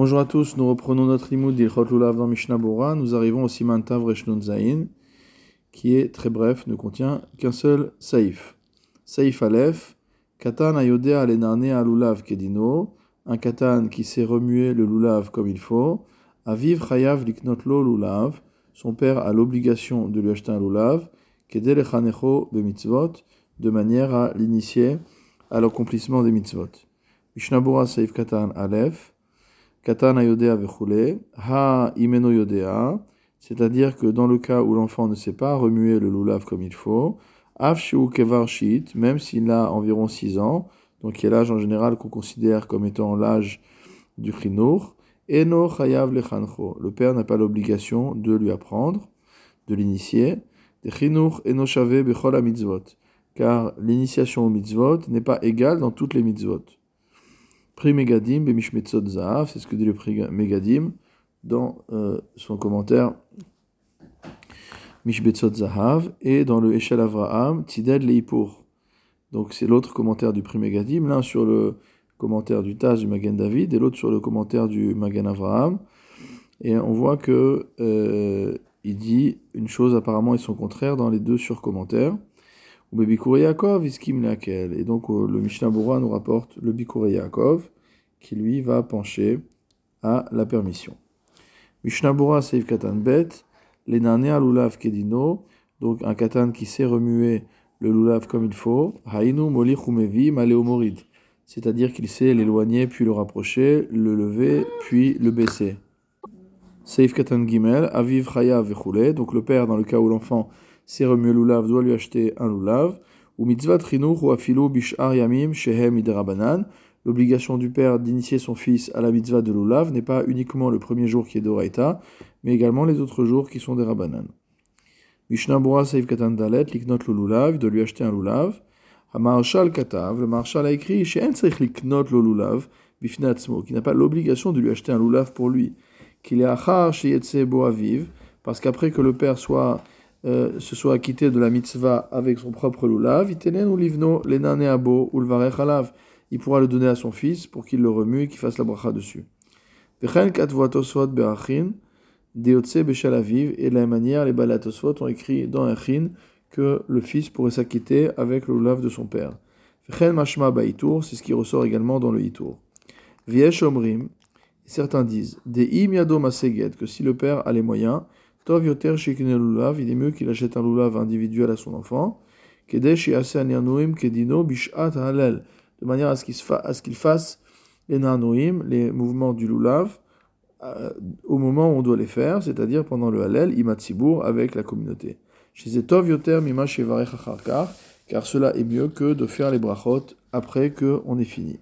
Bonjour à tous, nous reprenons notre limoud d'Ilchot Lulav dans Mishnah Bora. Nous arrivons au Siman Tav Zain, qui est très bref, ne contient qu'un seul saïf. Saïf Aleph, Katan ayodea alenarne alulav kedino, un katan qui sait remuer le lulav comme il faut. Aviv chayav liknotlo lulav, son père a l'obligation de lui acheter un lulav, kedel bemitzvot, de manière à l'initier à l'accomplissement des mitzvot. Mishnah Bora Saïf Katan Aleph, Katan ayodea ha imeno yodea, c'est-à-dire que dans le cas où l'enfant ne sait pas remuer le lulav comme il faut, afshu kevarshit, même s'il a environ 6 ans, donc qui est l'âge en général qu'on considère comme étant l'âge du chinour, eno chayav lechancho, le père n'a pas l'obligation de lui apprendre, de l'initier, de chinour eno shave mitzvot, car l'initiation au mitzvot n'est pas égale dans toutes les mitzvot. Pri Megadim, Bemishmetzot Zahav, c'est ce que dit le Pri Megadim dans euh, son commentaire Mishbetzot Zahav et dans le Eshel Avraham, Tided Leipur. Donc c'est l'autre commentaire du Pri Megadim, l'un sur le commentaire du Taz du Magen David et l'autre sur le commentaire du Magen Avraham. Et on voit que euh, il dit une chose apparemment et son contraire dans les deux sur-commentaires. Et donc le Mishnah Bora nous rapporte le Bikurei Yaakov qui lui va pencher à la permission. Mishnah Bora Seif Katan Bet, l'enanea lulav kedino, donc un katan qui sait remuer le lulav comme il faut, hainu molich umevi morid, c'est-à-dire qu'il sait l'éloigner puis le rapprocher, le lever puis le baisser. Seif Katan Gimel, aviv chaya vechule, donc le père dans le cas où l'enfant c'est remuer lulav, doit lui acheter un lulav. Ou mitzvah chinuch ou afilu bishar yamim shehem idrabanan. L'obligation du père d'initier son fils à la mitzvah de lulav n'est pas uniquement le premier jour qui est d'oraita, mais également les autres jours qui sont des rabanan. Mishnah Bora Seif Katan Dalet, liknot le lulav, de lui acheter un lulav. Hamarshal Katav, le marshal a écrit She'en liknot le lulav, bifnatzmo, qui n'a pas l'obligation de lui acheter un lulav pour lui. Qu'il est achar sheyetse bo aviv, parce qu'après que le père soit euh, se soit acquitté de la mitzvah avec son propre halav. Il pourra le donner à son fils pour qu'il le remue et qu'il fasse la bracha dessus. Et de la même manière, les balatosot ont écrit dans Achin que le fils pourrait s'acquitter avec le lulav de son père. C'est ce qui ressort également dans le itour. Omrim, certains disent, que si le père a les moyens, Tov yoter lulav, il est mieux qu'il achète un lulav individuel à son enfant. Kedino bishat halel, de manière à ce qu'il fasse les les mouvements du lulav, euh, au moment où on doit les faire, c'est-à-dire pendant le halel, imatzibour, avec la communauté. Tov yoter car cela est mieux que de faire les brachot après qu'on ait fini.